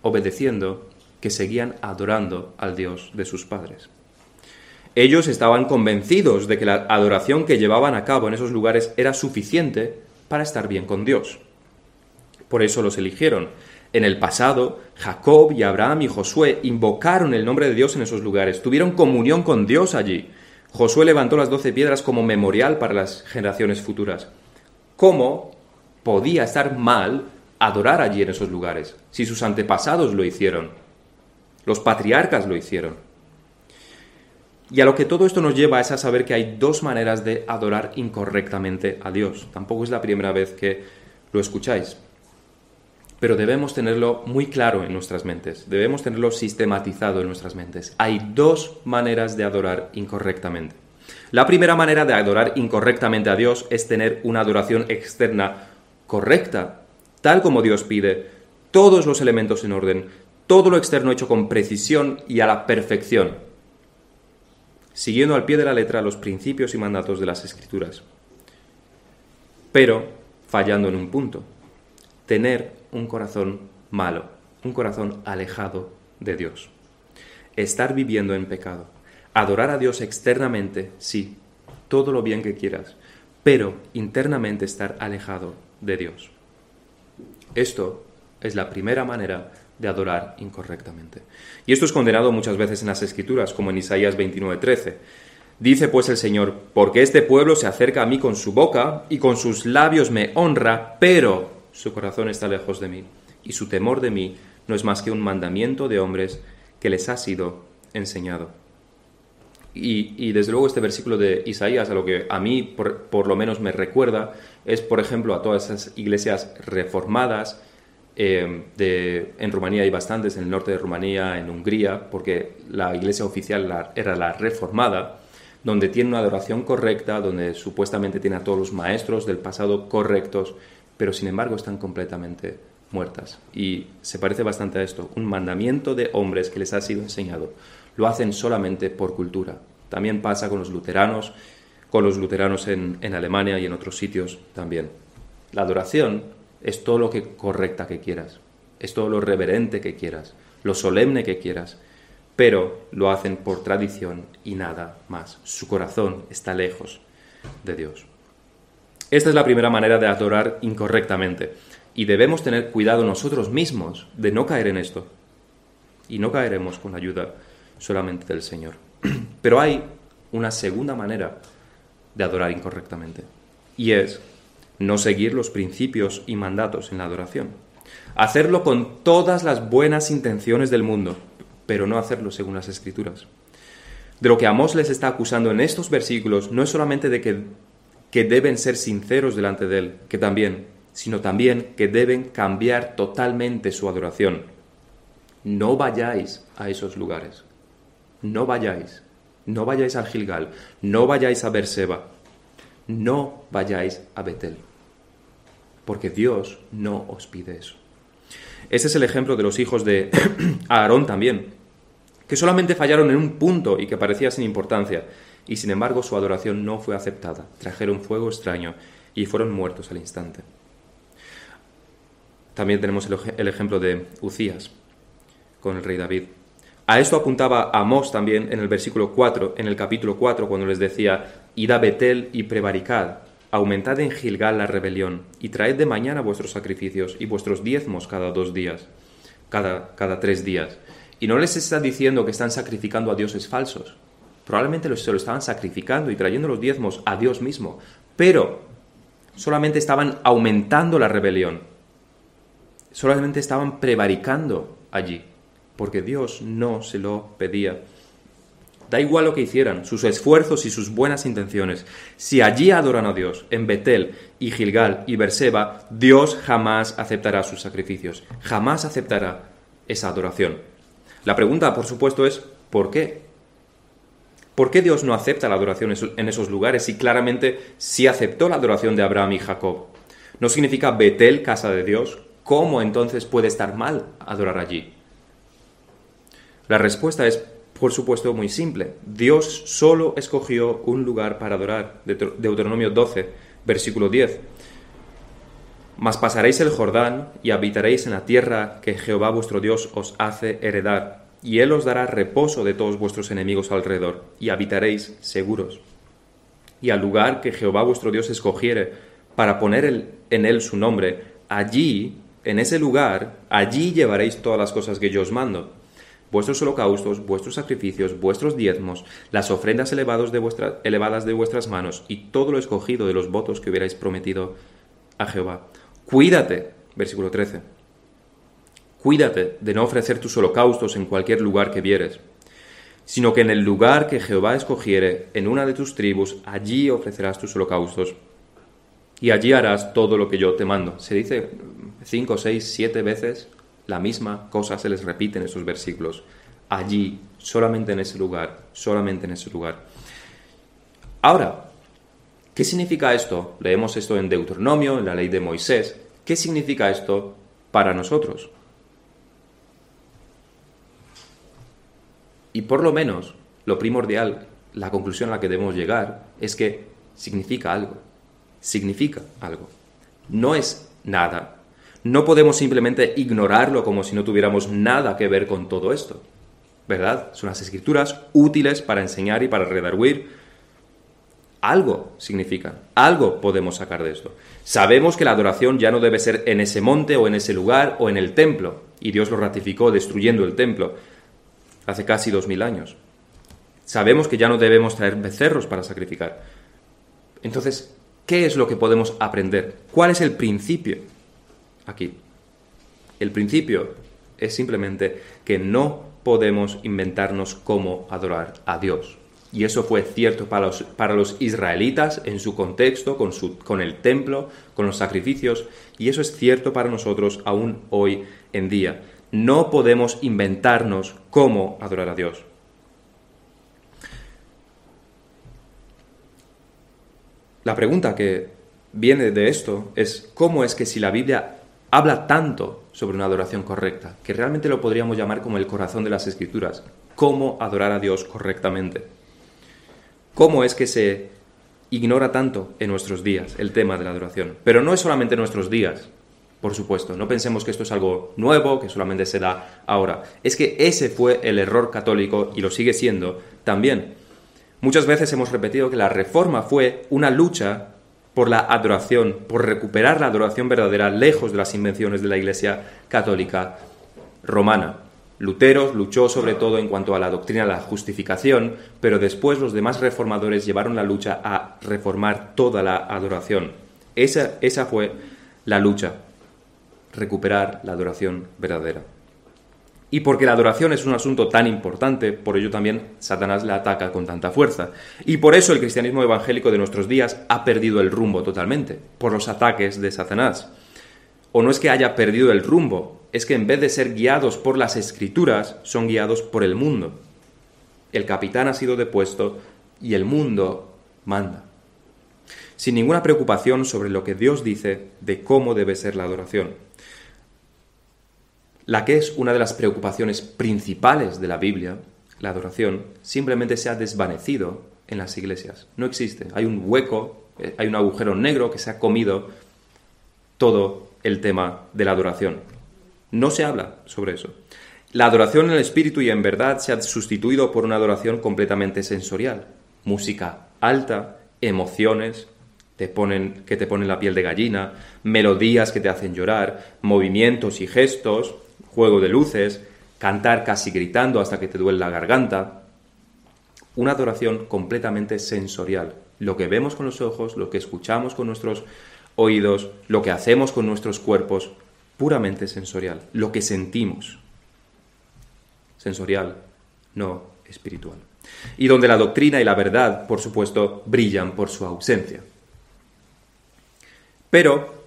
obedeciendo, que seguían adorando al Dios de sus padres. Ellos estaban convencidos de que la adoración que llevaban a cabo en esos lugares era suficiente para estar bien con Dios. Por eso los eligieron. En el pasado, Jacob y Abraham y Josué invocaron el nombre de Dios en esos lugares, tuvieron comunión con Dios allí. Josué levantó las doce piedras como memorial para las generaciones futuras. ¿Cómo podía estar mal adorar allí en esos lugares si sus antepasados lo hicieron? Los patriarcas lo hicieron. Y a lo que todo esto nos lleva es a saber que hay dos maneras de adorar incorrectamente a Dios. Tampoco es la primera vez que lo escucháis. Pero debemos tenerlo muy claro en nuestras mentes, debemos tenerlo sistematizado en nuestras mentes. Hay dos maneras de adorar incorrectamente. La primera manera de adorar incorrectamente a Dios es tener una adoración externa correcta, tal como Dios pide, todos los elementos en orden, todo lo externo hecho con precisión y a la perfección siguiendo al pie de la letra los principios y mandatos de las Escrituras. Pero fallando en un punto, tener un corazón malo, un corazón alejado de Dios. Estar viviendo en pecado. Adorar a Dios externamente, sí, todo lo bien que quieras, pero internamente estar alejado de Dios. Esto es la primera manera de adorar incorrectamente. Y esto es condenado muchas veces en las Escrituras, como en Isaías 29:13. Dice pues el Señor, porque este pueblo se acerca a mí con su boca y con sus labios me honra, pero su corazón está lejos de mí, y su temor de mí no es más que un mandamiento de hombres que les ha sido enseñado. Y, desde luego este versículo de Isaías, a lo que a mí por, por lo menos me recuerda, es por ejemplo a todas esas iglesias reformadas, eh, en Rumanía hay bastantes, en el norte de Rumanía, en Hungría, porque la iglesia oficial era la reformada, donde tiene una adoración correcta, donde supuestamente tiene a todos los maestros del pasado correctos, pero sin embargo están completamente muertas. Y se parece bastante a esto, un mandamiento de hombres que les ha sido enseñado. Lo hacen solamente por cultura. También pasa con los luteranos, con los luteranos en, en Alemania y en otros sitios también. La adoración es todo lo que correcta que quieras, es todo lo reverente que quieras, lo solemne que quieras, pero lo hacen por tradición y nada más. Su corazón está lejos de Dios. Esta es la primera manera de adorar incorrectamente y debemos tener cuidado nosotros mismos de no caer en esto. Y no caeremos con la ayuda solamente del Señor. (clears throat) Pero hay una segunda manera de adorar incorrectamente y es no seguir los principios y mandatos en la adoración. Hacerlo con todas las buenas intenciones del mundo, pero no hacerlo según las escrituras. De lo que Amós les está acusando en estos versículos no es solamente de que, que deben ser sinceros delante de Él, que también, sino también que deben cambiar totalmente su adoración. No vayáis a esos lugares. No vayáis. No vayáis al Gilgal. No vayáis a Berseba no vayáis a Betel, porque Dios no os pide eso. Ese es el ejemplo de los hijos de (clears throat) Aarón también, que solamente fallaron en un punto y que parecía sin importancia, y sin embargo su adoración no fue aceptada. Trajeron fuego extraño y fueron muertos al instante. También tenemos el, ejemplo de Ucías con el rey David. A esto apuntaba Amós también en el versículo 4, en el capítulo 4, cuando les decía, Id a Betel y prevaricad, aumentad en Gilgal la rebelión, y traed de mañana vuestros sacrificios y vuestros diezmos cada dos días, cada, cada tres días. Y no les está diciendo que están sacrificando a dioses falsos. Probablemente se lo estaban sacrificando y trayendo los diezmos a Dios mismo. Pero solamente estaban aumentando la rebelión. Solamente estaban prevaricando allí porque Dios no se lo pedía. Da igual lo que hicieran, sus esfuerzos y sus buenas intenciones. Si allí adoran a Dios, en Betel y Gilgal y Berseba, Dios jamás aceptará sus sacrificios, jamás aceptará esa adoración. La pregunta, por supuesto, es ¿por qué? ¿Por qué Dios no acepta la adoración en esos lugares si claramente sí aceptó la adoración de Abraham y Jacob? ¿No significa Betel, casa de Dios? ¿Cómo entonces puede estar mal adorar allí? La respuesta es, por supuesto, muy simple. Dios solo escogió un lugar para adorar. Deuteronomio 12, versículo 10. Mas pasaréis el Jordán y habitaréis en la tierra que Jehová vuestro Dios os hace heredar, y Él os dará reposo de todos vuestros enemigos alrededor, y habitaréis seguros. Y al lugar que Jehová vuestro Dios escogiere para poner en él su nombre, allí, en ese lugar, allí llevaréis todas las cosas que yo os mando vuestros holocaustos, vuestros sacrificios, vuestros diezmos, las ofrendas elevadas de, elevadas de vuestras manos y todo lo escogido de los votos que hubierais prometido a Jehová. Cuídate, versículo 13. Cuídate de no ofrecer tus holocaustos en cualquier lugar que vieres, sino que en el lugar que Jehová escogiere, en una de tus tribus, allí ofrecerás tus holocaustos y allí harás todo lo que yo te mando. Se dice cinco, seis, siete veces la misma cosa se les repite en esos versículos. Allí, solamente en ese lugar, solamente en ese lugar. Ahora, ¿qué significa esto? Leemos esto en Deuteronomio, en la ley de Moisés. ¿Qué significa esto para nosotros? Y por lo menos, lo primordial, la conclusión a la que debemos llegar es que significa algo. Significa algo. No es nada, no podemos simplemente ignorarlo como si no tuviéramos nada que ver con todo esto. ¿Verdad? Son las escrituras útiles para enseñar y para redarguir. Algo significan, algo podemos sacar de esto. Sabemos que la adoración ya no debe ser en ese monte o en ese lugar o en el templo, y Dios lo ratificó destruyendo el templo hace casi dos mil años. Sabemos que ya no debemos traer becerros para sacrificar. Entonces, ¿qué es lo que podemos aprender? ¿Cuál es el principio? Aquí. El principio es simplemente que no podemos inventarnos cómo adorar a Dios. Y eso fue cierto para los, para los israelitas en su contexto, con, su, con el templo, con los sacrificios, y eso es cierto para nosotros aún hoy en día. No podemos inventarnos cómo adorar a Dios. La pregunta que viene de esto es cómo es que si la Biblia habla tanto sobre una adoración correcta, que realmente lo podríamos llamar como el corazón de las escrituras, cómo adorar a Dios correctamente. ¿Cómo es que se ignora tanto en nuestros días el tema de la adoración? Pero no es solamente en nuestros días, por supuesto, no pensemos que esto es algo nuevo, que solamente se da ahora. Es que ese fue el error católico y lo sigue siendo también. Muchas veces hemos repetido que la reforma fue una lucha por la adoración, por recuperar la adoración verdadera lejos de las invenciones de la Iglesia católica romana. Lutero luchó sobre todo en cuanto a la doctrina de la justificación, pero después los demás reformadores llevaron la lucha a reformar toda la adoración. Esa, esa fue la lucha, recuperar la adoración verdadera. Y porque la adoración es un asunto tan importante, por ello también Satanás la ataca con tanta fuerza. Y por eso el cristianismo evangélico de nuestros días ha perdido el rumbo totalmente, por los ataques de Satanás. O no es que haya perdido el rumbo, es que en vez de ser guiados por las escrituras, son guiados por el mundo. El capitán ha sido depuesto y el mundo manda. Sin ninguna preocupación sobre lo que Dios dice de cómo debe ser la adoración la que es una de las preocupaciones principales de la Biblia, la adoración, simplemente se ha desvanecido en las iglesias. No existe. Hay un hueco, eh, hay un agujero negro que se ha comido todo el tema de la adoración. No se habla sobre eso. La adoración en el espíritu y en verdad se ha sustituido por una adoración completamente sensorial. Música alta, emociones que te ponen la piel de gallina, melodías que te hacen llorar, movimientos y gestos, juego de luces, cantar casi gritando hasta que te duele la garganta. Una adoración completamente sensorial. Lo que vemos con los ojos, lo que escuchamos con nuestros oídos, lo que hacemos con nuestros cuerpos, puramente sensorial. Lo que sentimos. Sensorial, no espiritual. Y donde la doctrina y la verdad, por supuesto, brillan por su ausencia. Pero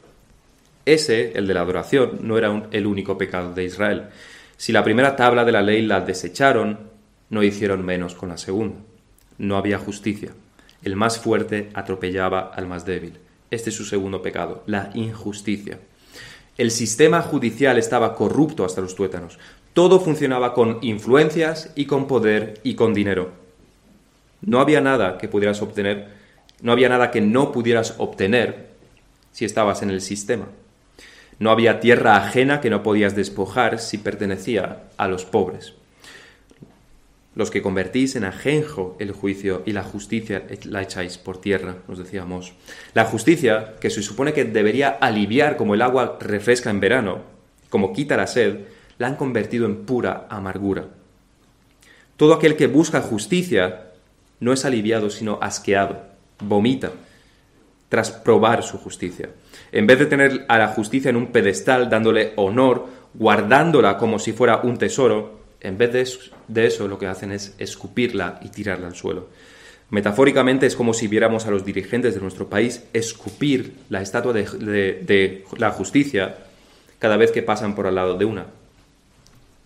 ese, el de la adoración, no era el único pecado de Israel. Si la primera tabla de la ley la desecharon, no hicieron menos con la segunda. No había justicia. El más fuerte atropellaba al más débil. Este es su segundo pecado, la injusticia. El sistema judicial estaba corrupto hasta los tuétanos. Todo funcionaba con influencias y con poder y con dinero. No había nada que pudieras obtener, no había nada que no pudieras obtener si estabas en el sistema. No había tierra ajena que no podías despojar si pertenecía a los pobres. Los que convertís en ajenjo el juicio y la justicia la echáis por tierra, nos decíamos. La justicia, que se supone que debería aliviar como el agua refresca en verano, como quita la sed, la han convertido en pura amargura. Todo aquel que busca justicia no es aliviado, sino asqueado, vomita, tras probar su justicia. En vez de tener a la justicia en un pedestal, dándole honor, guardándola como si fuera un tesoro, en vez de eso lo que hacen es escupirla y tirarla al suelo. Metafóricamente es como si viéramos a los dirigentes de nuestro país escupir la estatua de, de la justicia cada vez que pasan por al lado de una.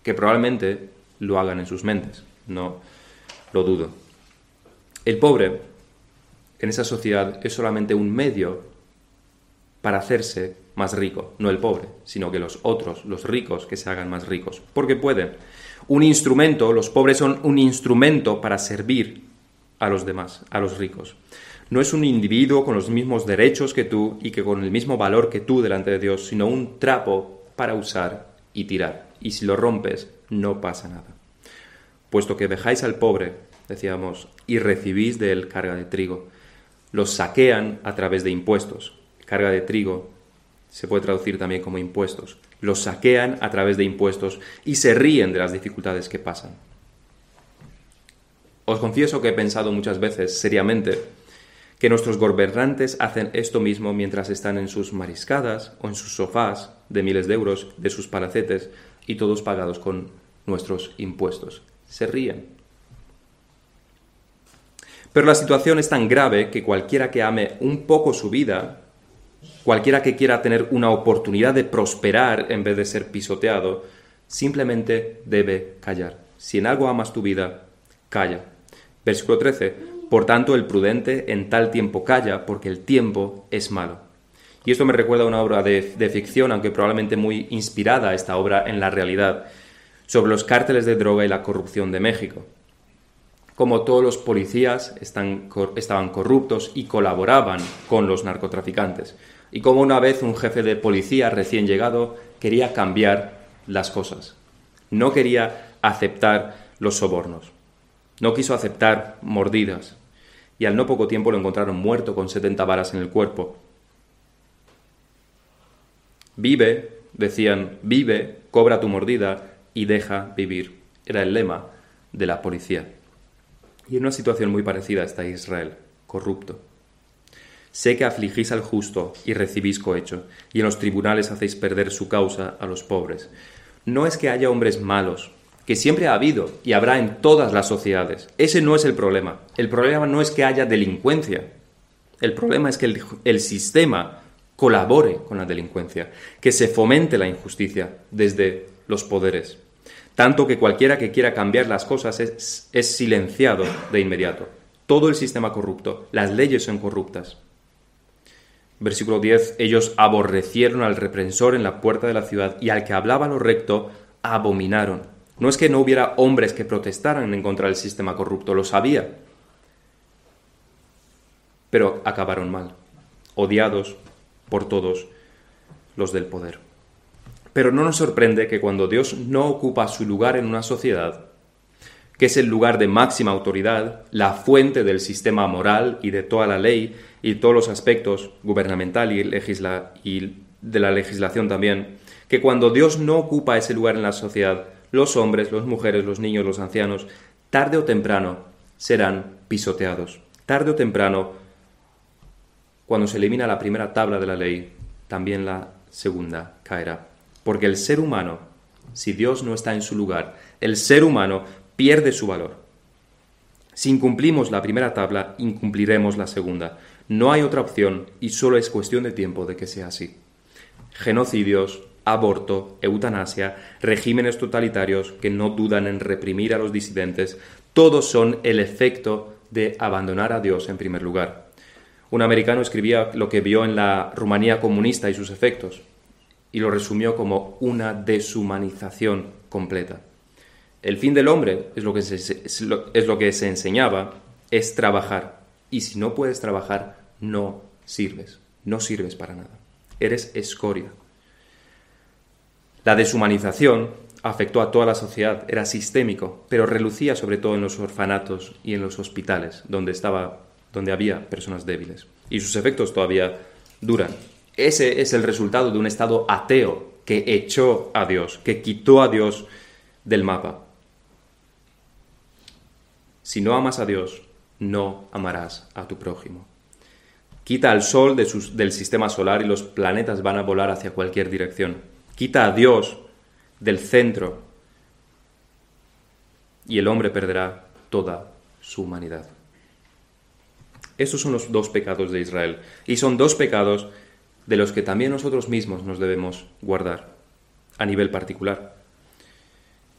Que probablemente lo hagan en sus mentes, no lo dudo. El pobre en esa sociedad es solamente un medio para hacerse más rico, no el pobre, sino que los otros, los ricos, que se hagan más ricos, porque pueden. Un instrumento, los pobres son un instrumento para servir a los demás, a los ricos. No es un individuo con los mismos derechos que tú y que con el mismo valor que tú delante de Dios, sino un trapo para usar y tirar. Y si lo rompes, no pasa nada. Puesto que dejáis al pobre, decíamos, y recibís de él carga de trigo, los saquean a través de impuestos. Carga de trigo se puede traducir también como impuestos. Los saquean a través de impuestos y se ríen de las dificultades que pasan. Os confieso que he pensado muchas veces, seriamente, que nuestros gobernantes hacen esto mismo mientras están en sus mariscadas o en sus sofás de miles de euros, de sus palacetes, y todos pagados con nuestros impuestos. Se ríen, pero la situación es tan grave que cualquiera que ame un poco su vida, cualquiera que quiera tener una oportunidad de prosperar en vez de ser pisoteado, simplemente debe callar. Si en algo amas tu vida, calla. Versículo 13. Por tanto, el prudente en tal tiempo calla, porque el tiempo es malo. Y esto me recuerda a una obra de, de ficción, aunque probablemente muy inspirada esta obra en la realidad, sobre los cárteles de droga y la corrupción de México como todos los policías estaban corruptos y colaboraban con los narcotraficantes. Y como una vez un jefe de policía recién llegado quería cambiar las cosas. No quería aceptar los sobornos. No quiso aceptar mordidas. Y al no poco tiempo lo encontraron muerto con 70 varas en el cuerpo. Vive, decían, vive, cobra tu mordida y deja vivir. Era el lema de la policía. Y en una situación muy parecida está Israel, corrupto. Sé que afligís al justo y recibís cohecho, y en los tribunales hacéis perder su causa a los pobres. No es que haya hombres malos, que siempre ha habido y habrá en todas las sociedades. Ese no es el problema. El problema no es que haya delincuencia. El problema es que el, el sistema colabore con la delincuencia, que se fomente la injusticia desde los poderes tanto que cualquiera que quiera cambiar las cosas es, silenciado de inmediato. Todo el sistema corrupto, las leyes son corruptas. Versículo 10, ellos aborrecieron al reprensor en la puerta de la ciudad y al que hablaba lo recto, abominaron. No es que no hubiera hombres que protestaran en contra del sistema corrupto, lo sabía. Pero acabaron mal, odiados por todos, los del poder. Pero no nos sorprende que cuando Dios no ocupa su lugar en una sociedad, que es el lugar de máxima autoridad, la fuente del sistema moral y de toda la ley y todos los aspectos gubernamental y, de la legislación también, que cuando Dios no ocupa ese lugar en la sociedad, los hombres, las mujeres, los niños, los ancianos, tarde o temprano serán pisoteados. Tarde o temprano, cuando se elimina la primera tabla de la ley, también la segunda caerá. Porque el ser humano, si Dios no está en su lugar, el ser humano pierde su valor. Si incumplimos la primera tabla, incumpliremos la segunda. No hay otra opción y solo es cuestión de tiempo de que sea así. Genocidios, aborto, eutanasia, regímenes totalitarios que no dudan en reprimir a los disidentes, todos son el efecto de abandonar a Dios en primer lugar. Un americano escribía lo que vio en la Rumanía comunista y sus efectos y lo resumió como una deshumanización completa. El fin del hombre, es lo que se, enseñaba, es trabajar. Y si no puedes trabajar, no sirves. No sirves para nada. Eres escoria. La deshumanización afectó a toda la sociedad, era sistémico, pero relucía sobre todo en los orfanatos y en los hospitales, donde, estaba, donde había personas débiles. Y sus efectos todavía duran. Ese es el resultado de un Estado ateo que echó a Dios, que quitó a Dios del mapa. Si no amas a Dios, no amarás a tu prójimo. Quita al Sol del sistema solar y los planetas van a volar hacia cualquier dirección. Quita a Dios del centro y el hombre perderá toda su humanidad. Estos son los dos pecados de Israel. Y son dos pecados de los que también nosotros mismos nos debemos guardar a nivel particular.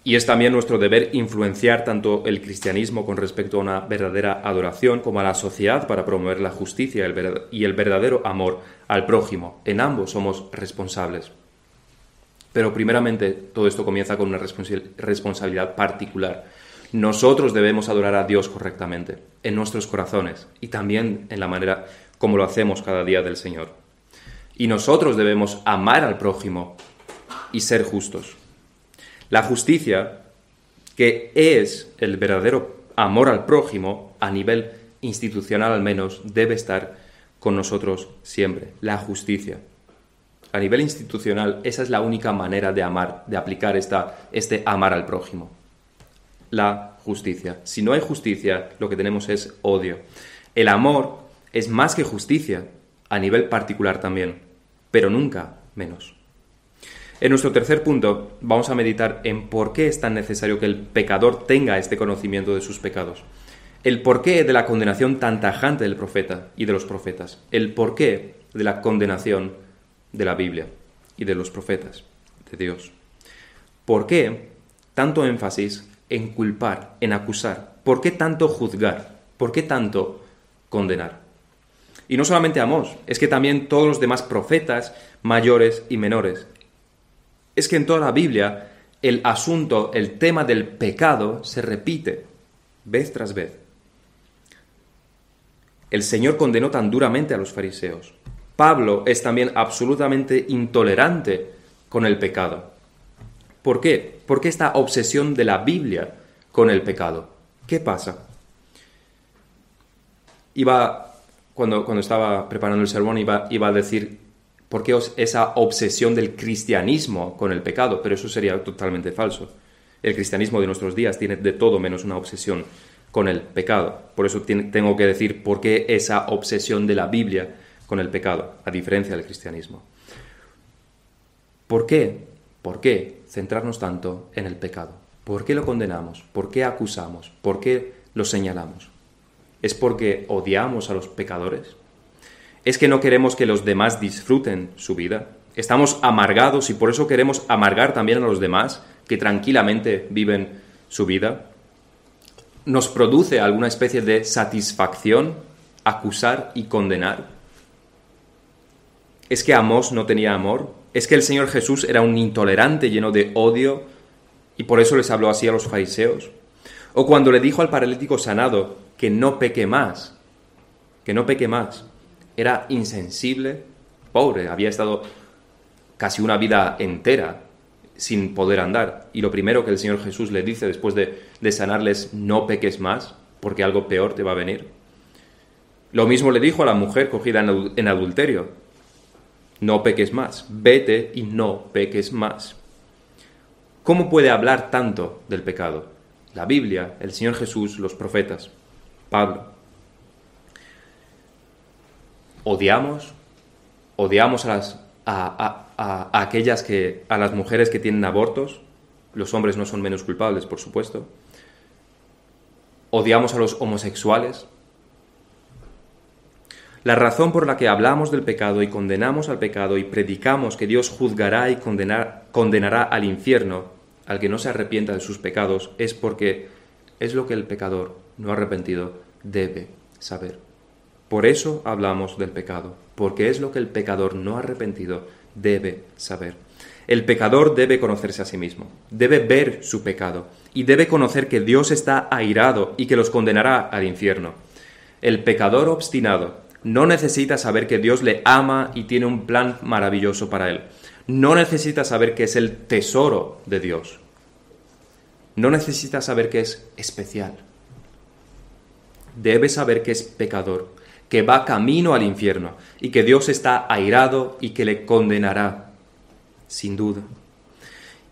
Y es también nuestro deber influenciar tanto el cristianismo con respecto a una verdadera adoración como a la sociedad para promover la justicia y el verdadero amor al prójimo. En ambos somos responsables. Pero primeramente todo esto comienza con una responsabilidad particular. Nosotros debemos adorar a Dios correctamente, en nuestros corazones y también en la manera como lo hacemos cada día del Señor. Y nosotros debemos amar al prójimo y ser justos. La justicia, que es el verdadero amor al prójimo, a nivel institucional al menos, debe estar con nosotros siempre. La justicia. A nivel institucional, esa es la única manera de amar, de aplicar esta, este amar al prójimo. La justicia. Si no hay justicia, lo que tenemos es odio. El amor es más que justicia, a nivel particular también, pero nunca menos. En nuestro tercer punto vamos a meditar en por qué es tan necesario que el pecador tenga este conocimiento de sus pecados. El porqué de la condenación tan tajante del profeta y de los profetas. El porqué de la condenación de la Biblia y de los profetas de Dios. ¿Por qué tanto énfasis en culpar, en acusar? ¿Por qué tanto juzgar? ¿Por qué tanto condenar? Y no solamente Amós, es que también todos los demás profetas, mayores y menores. Es que en toda la Biblia el asunto, el tema del pecado se repite vez tras vez. El Señor condenó tan duramente a los fariseos. Pablo es también absolutamente intolerante con el pecado. ¿Por qué? ¿Por qué esta obsesión de la Biblia con el pecado? ¿Qué pasa? Iba cuando, cuando estaba preparando el sermón, iba, iba a decir por qué esa obsesión del cristianismo con el pecado, pero eso sería totalmente falso. El cristianismo de nuestros días tiene de todo menos una obsesión con el pecado. Por eso tengo que decir por qué esa obsesión de la Biblia con el pecado, a diferencia del cristianismo. ¿Por qué? ¿Por qué centrarnos tanto en el pecado? ¿Por qué lo condenamos? ¿Por qué acusamos? ¿Por qué lo señalamos? ¿Es porque odiamos a los pecadores? ¿Es que no queremos que los demás disfruten su vida? ¿Estamos amargados y por eso queremos amargar también a los demás que tranquilamente viven su vida? ¿Nos produce alguna especie de satisfacción acusar y condenar? ¿Es que Amós no tenía amor? ¿Es que el Señor Jesús era un intolerante lleno de odio y por eso les habló así a los fariseos? ¿O cuando le dijo al paralítico sanado, que no peque más, que no peque más. Era insensible, pobre, había estado casi una vida entera sin poder andar. Y lo primero que el Señor Jesús le dice después de, de sanarles, no peques más, porque algo peor te va a venir. Lo mismo le dijo a la mujer cogida en adulterio, no peques más, vete y no peques más. ¿Cómo puede hablar tanto del pecado? La Biblia, el Señor Jesús, los profetas, Pablo. Odiamos, odiamos a las aquellas que, a las mujeres que tienen abortos, los hombres no son menos culpables, por supuesto. Odiamos a los homosexuales. La razón por la que hablamos del pecado y condenamos al pecado y predicamos que Dios juzgará y condenará al infierno al que no se arrepienta de sus pecados es porque es lo que el pecador no arrepentido debe saber. Por eso hablamos del pecado, porque es lo que el pecador no arrepentido debe saber. El pecador debe conocerse a sí mismo, debe ver su pecado y debe conocer que Dios está airado y que los condenará al infierno. El pecador obstinado no necesita saber que Dios le ama y tiene un plan maravilloso para él. No necesita saber que es el tesoro de Dios. No necesita saber que es especial. Debe saber que es pecador que va camino al infierno y que Dios está airado y que le condenará, sin duda.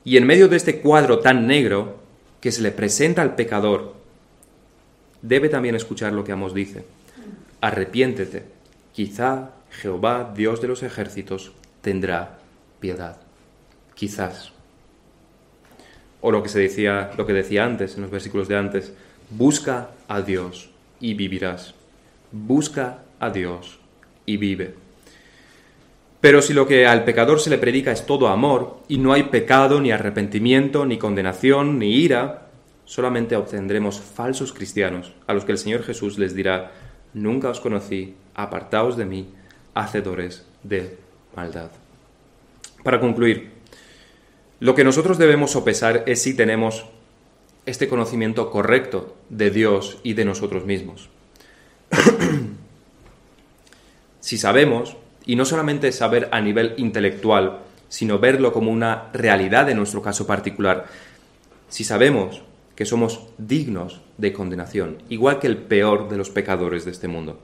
Y en medio de este cuadro tan negro que se le presenta al pecador, debe también escuchar lo que Amos dice. Arrepiéntete, quizá Jehová, Dios de los ejércitos, tendrá piedad. Quizás. O lo que se decía, lo que decía antes en los versículos de antes, busca a Dios y vivirás busca a Dios y vive. Pero si lo que al pecador se le predica es todo amor, y no hay pecado, ni arrepentimiento, ni condenación, ni ira, solamente obtendremos falsos cristianos, a los que el Señor Jesús les dirá, nunca os conocí, apartaos de mí, hacedores de maldad. Para concluir, lo que nosotros debemos sopesar es si tenemos este conocimiento correcto de Dios y de nosotros mismos. Si sabemos, y no solamente saber a nivel intelectual, sino verlo como una realidad en nuestro caso particular, si sabemos que somos dignos de condenación, igual que el peor de los pecadores de este mundo,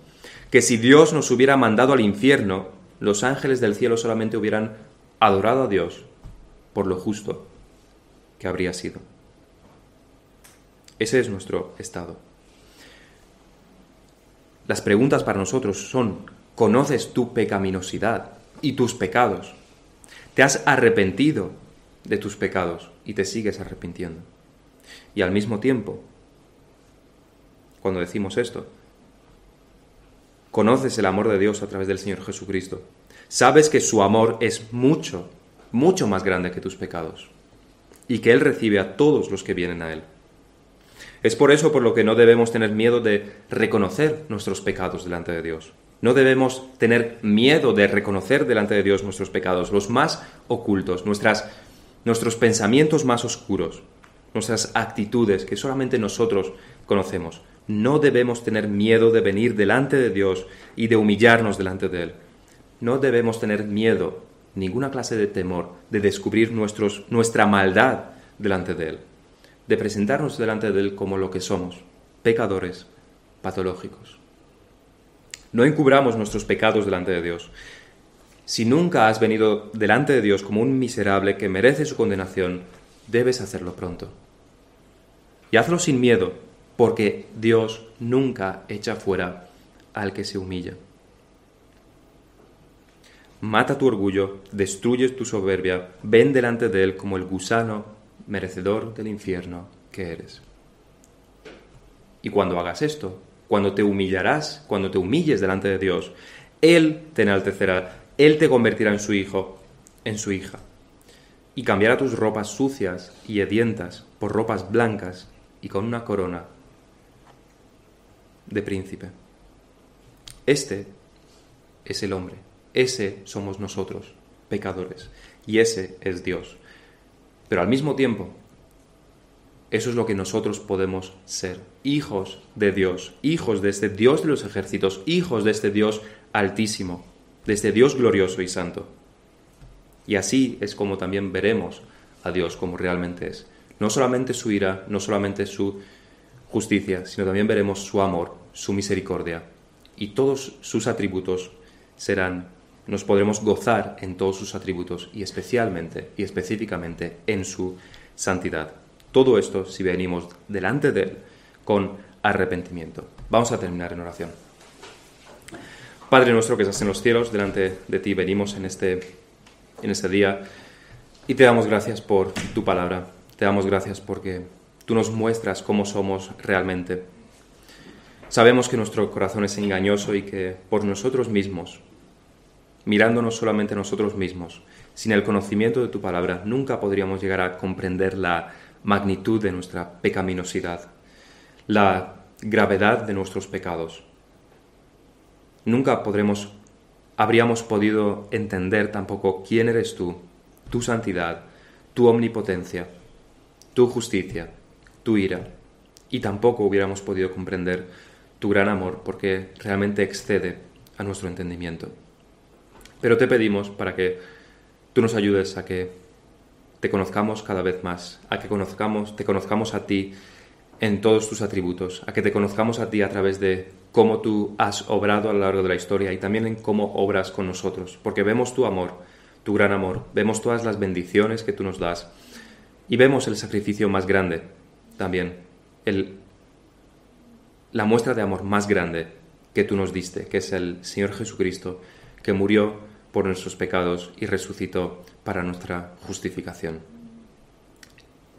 que si Dios nos hubiera mandado al infierno, los ángeles del cielo solamente hubieran adorado a Dios por lo justo que habría sido. Ese es nuestro estado. Las preguntas para nosotros son, ¿conoces tu pecaminosidad y tus pecados? ¿Te has arrepentido de tus pecados y te sigues arrepintiendo? Y al mismo tiempo, cuando decimos esto, conoces el amor de Dios a través del Señor Jesucristo. Sabes que su amor es mucho, mucho más grande que tus pecados y que Él recibe a todos los que vienen a Él. Es por eso por lo que no debemos tener miedo de reconocer nuestros pecados delante de Dios. No debemos tener miedo de reconocer delante de Dios nuestros pecados, los más ocultos, nuestros pensamientos más oscuros, nuestras actitudes que solamente nosotros conocemos. No debemos tener miedo de venir delante de Dios y de humillarnos delante de Él. No debemos tener miedo, ninguna clase de temor, de descubrir nuestros, nuestra maldad delante de Él de presentarnos delante de Él como lo que somos, pecadores patológicos. No encubramos nuestros pecados delante de Dios. Si nunca has venido delante de Dios como un miserable que merece su condenación, debes hacerlo pronto. Y hazlo sin miedo, porque Dios nunca echa fuera al que se humilla. Mata tu orgullo, destruye tu soberbia, ven delante de Él como el gusano merecedor del infierno que eres. Y cuando hagas esto, cuando te humillarás, cuando te humilles delante de Dios, Él te enaltecerá, Él te convertirá en su hijo, en su hija, y cambiará tus ropas sucias y hedientas por ropas blancas y con una corona de príncipe. Este es el hombre, ese somos nosotros, pecadores, y ese es Dios. Pero al mismo tiempo, eso es lo que nosotros podemos ser, hijos de Dios, hijos de este Dios de los ejércitos, hijos de este Dios altísimo, de este Dios glorioso y santo. Y así es como también veremos a Dios como realmente es. No solamente su ira, no solamente su justicia, sino también veremos su amor, su misericordia. Y todos sus atributos serán, nos podremos gozar en todos sus atributos y especialmente y específicamente en su santidad. Todo esto si venimos delante de Él con arrepentimiento. Vamos a terminar en oración. Padre nuestro que estás en los cielos, delante de ti venimos en este, en este día y te damos gracias por tu palabra. Te damos gracias porque tú nos muestras cómo somos realmente. Sabemos que nuestro corazón es engañoso y que por nosotros mismos, mirándonos solamente a nosotros mismos, sin el conocimiento de tu palabra, nunca podríamos llegar a comprender la magnitud de nuestra pecaminosidad, la gravedad de nuestros pecados. Nunca podremos, habríamos podido entender tampoco quién eres tú, tu santidad, tu omnipotencia, tu justicia, tu ira, y tampoco hubiéramos podido comprender tu gran amor porque realmente excede a nuestro entendimiento. Pero te pedimos para que tú nos ayudes a que te conozcamos cada vez más, a que conozcamos, te conozcamos a ti en todos tus atributos, a que te conozcamos a ti a través de cómo tú has obrado a lo largo de la historia y también en cómo obras con nosotros, porque vemos tu amor, tu gran amor, vemos todas las bendiciones que tú nos das y vemos el sacrificio más grande también, el, la muestra de amor más grande que tú nos diste, que es el Señor Jesucristo, que murió por nuestros pecados y resucitó para nuestra justificación.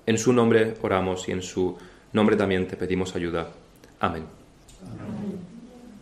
En su nombre oramos y en su nombre también te pedimos ayuda. Amén.